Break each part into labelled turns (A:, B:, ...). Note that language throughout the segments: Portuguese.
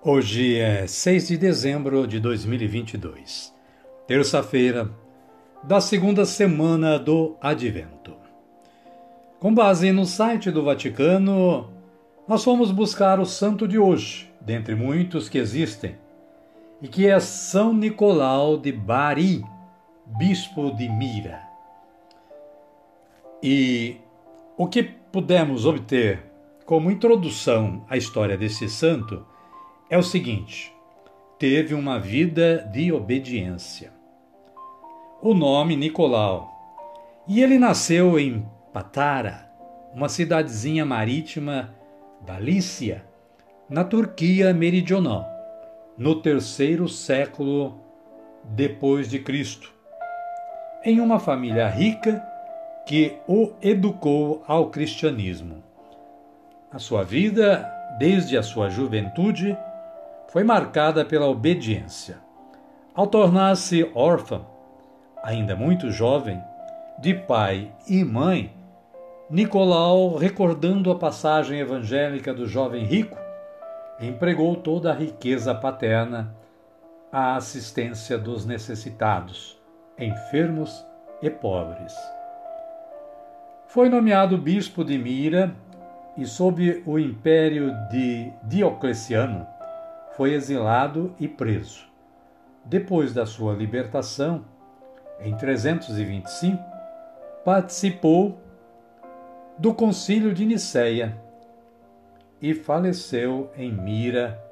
A: Hoje é 6 de dezembro de 2022, terça-feira da segunda semana do Advento. Com base no site do Vaticano, nós fomos buscar o santo de hoje, dentre muitos que existem, e que é São Nicolau de Bari, bispo de Mira. E o que pudemos obter como introdução à história desse santo é o seguinte: teve uma vida de obediência. O nome Nicolau. E ele nasceu em Patara, uma cidadezinha marítima da Lícia, na Turquia meridional, no terceiro século depois de Cristo, em uma família rica que o educou ao cristianismo. A sua vida, desde a sua juventude, foi marcada pela obediência. Ao tornar-se órfã, ainda muito jovem, de pai e mãe, Nicolau, recordando a passagem evangélica do jovem rico, empregou toda a riqueza paterna à assistência dos necessitados, enfermos e pobres. Foi nomeado bispo de Mira e, sob o império de Diocleciano, foi exilado e preso. Depois da sua libertação, em 325, participou do Concílio de Nicéia e faleceu em Mira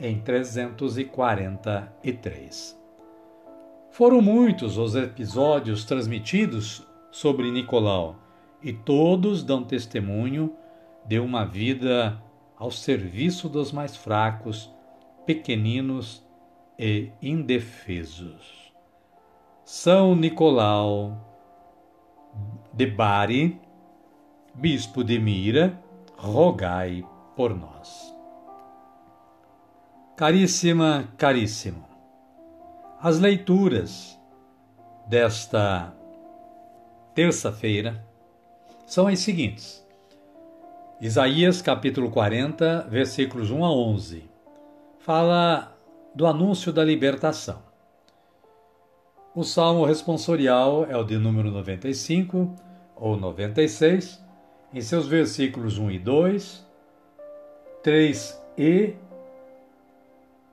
A: em 343. Foram muitos os episódios transmitidos sobre Nicolau e todos dão testemunho de uma vida ao serviço dos mais fracos pequeninos e indefesos. São Nicolau de Bari, bispo de Mira, rogai por nós. Caríssima, caríssimo, as leituras desta terça-feira são as seguintes. Isaías capítulo 40, versículos 1 a 11 fala do anúncio da libertação. O salmo responsorial é o de número 95 ou 96, em seus versículos 1 e 2, 3 e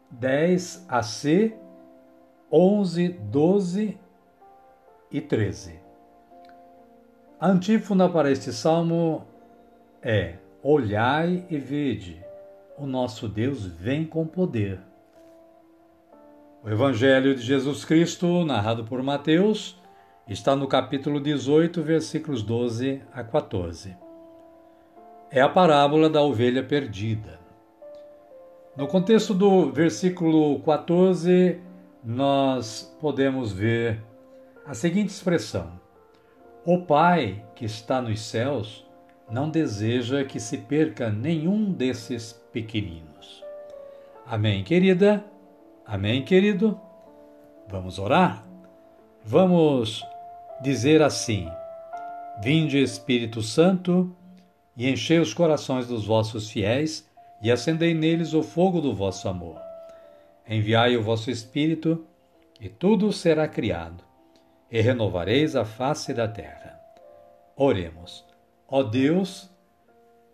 A: 10 a C, 11, 12 e 13. A antífona para este salmo é: Olhai e vede, o nosso Deus vem com poder. O Evangelho de Jesus Cristo, narrado por Mateus, está no capítulo 18, versículos 12 a 14. É a parábola da ovelha perdida. No contexto do versículo 14, nós podemos ver a seguinte expressão: O Pai que está nos céus não deseja que se perca nenhum desses pequeninos. Amém, querida? Amém, querido? Vamos orar? Vamos dizer assim: Vinde, Espírito Santo, e enchei os corações dos vossos fiéis e acendei neles o fogo do vosso amor. Enviai o vosso Espírito, e tudo será criado, e renovareis a face da terra. Oremos. Ó Deus,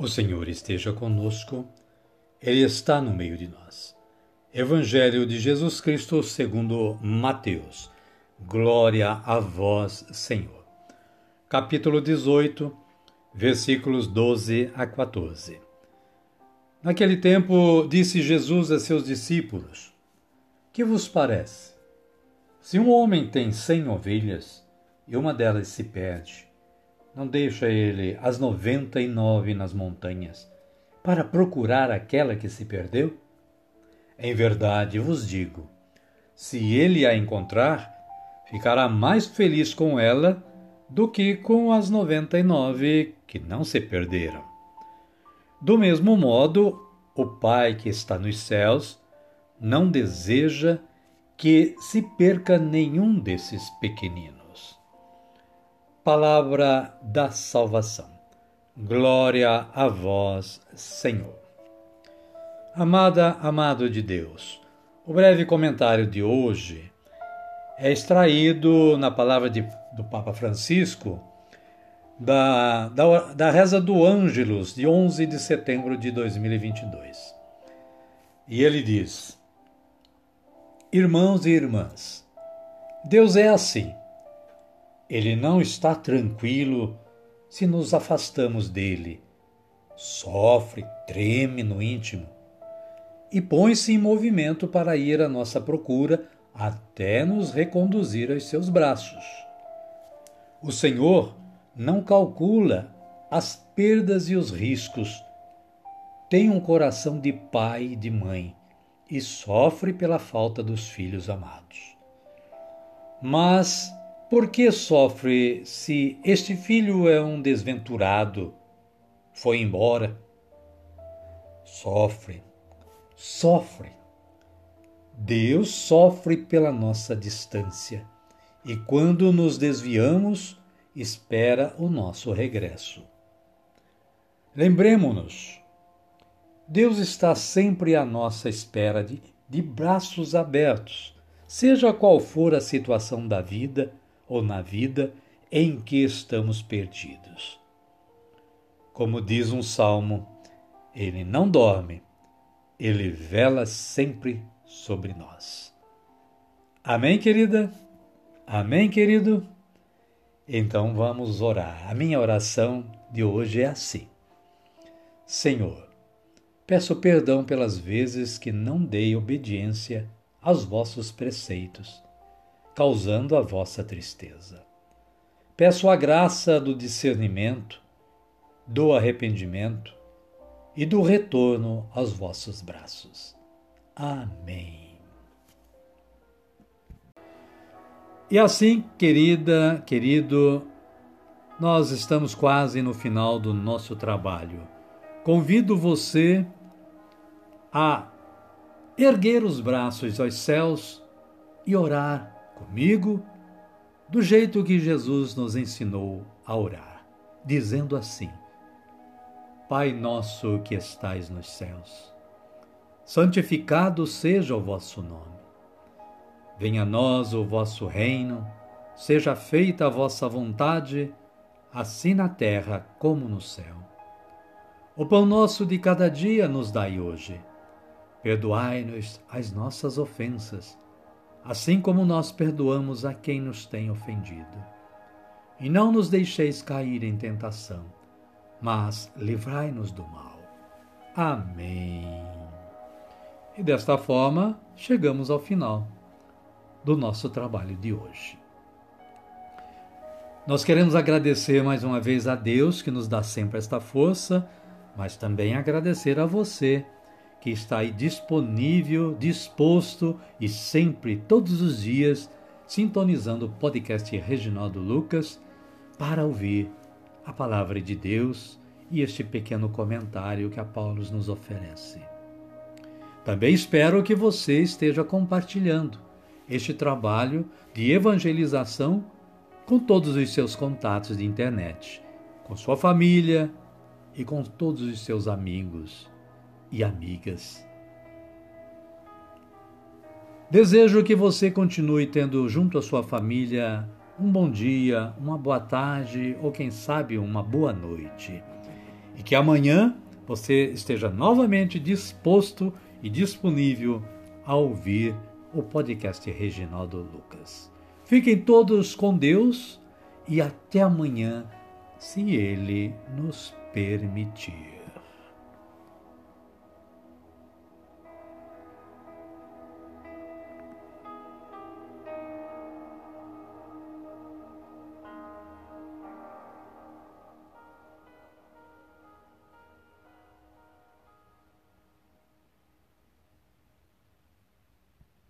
A: O Senhor esteja conosco, Ele está no meio de nós. Evangelho de Jesus Cristo segundo Mateus. Glória a vós, Senhor. Capítulo 18, versículos 12 a 14. Naquele tempo disse Jesus a seus discípulos: Que vos parece? Se um homem tem cem ovelhas e uma delas se perde, não deixa ele as noventa e nove nas montanhas para procurar aquela que se perdeu? Em verdade vos digo: se ele a encontrar, ficará mais feliz com ela do que com as noventa e nove que não se perderam. Do mesmo modo, o Pai que está nos céus não deseja que se perca nenhum desses pequeninos palavra da salvação. Glória a vós, Senhor. Amada, amado de Deus, o breve comentário de hoje é extraído na palavra de, do Papa Francisco da, da, da reza do Ângelus, de 11 de setembro de 2022. E ele diz: Irmãos e irmãs, Deus é assim ele não está tranquilo se nos afastamos dele. Sofre, treme no íntimo e põe-se em movimento para ir à nossa procura até nos reconduzir aos seus braços. O Senhor não calcula as perdas e os riscos. Tem um coração de pai e de mãe e sofre pela falta dos filhos amados. Mas por que sofre se este filho é um desventurado? Foi embora? Sofre, sofre. Deus sofre pela nossa distância e, quando nos desviamos, espera o nosso regresso. Lembremos-nos, Deus está sempre à nossa espera de, de braços abertos, seja qual for a situação da vida ou na vida em que estamos perdidos. Como diz um salmo, ele não dorme, ele vela sempre sobre nós. Amém, querida? Amém, querido? Então vamos orar. A minha oração de hoje é assim: Senhor, peço perdão pelas vezes que não dei obediência aos vossos preceitos causando a vossa tristeza. Peço a graça do discernimento, do arrependimento e do retorno aos vossos braços. Amém. E assim, querida, querido, nós estamos quase no final do nosso trabalho. Convido você a erguer os braços aos céus e orar comigo do jeito que Jesus nos ensinou a orar, dizendo assim: Pai nosso que estais nos céus, santificado seja o vosso nome. Venha a nós o vosso reino, seja feita a vossa vontade, assim na terra como no céu. O pão nosso de cada dia nos dai hoje. Perdoai-nos as nossas ofensas assim como nós perdoamos a quem nos tem ofendido. E não nos deixeis cair em tentação, mas livrai-nos do mal. Amém. E desta forma, chegamos ao final do nosso trabalho de hoje. Nós queremos agradecer mais uma vez a Deus que nos dá sempre esta força, mas também agradecer a você que está aí disponível, disposto e sempre, todos os dias, sintonizando o podcast Reginaldo Lucas para ouvir a palavra de Deus e este pequeno comentário que a Paulo nos oferece. Também espero que você esteja compartilhando este trabalho de evangelização com todos os seus contatos de internet, com sua família e com todos os seus amigos e amigas. Desejo que você continue tendo junto à sua família um bom dia, uma boa tarde ou quem sabe uma boa noite. E que amanhã você esteja novamente disposto e disponível a ouvir o podcast Reginaldo Lucas. Fiquem todos com Deus e até amanhã, se Ele nos permitir.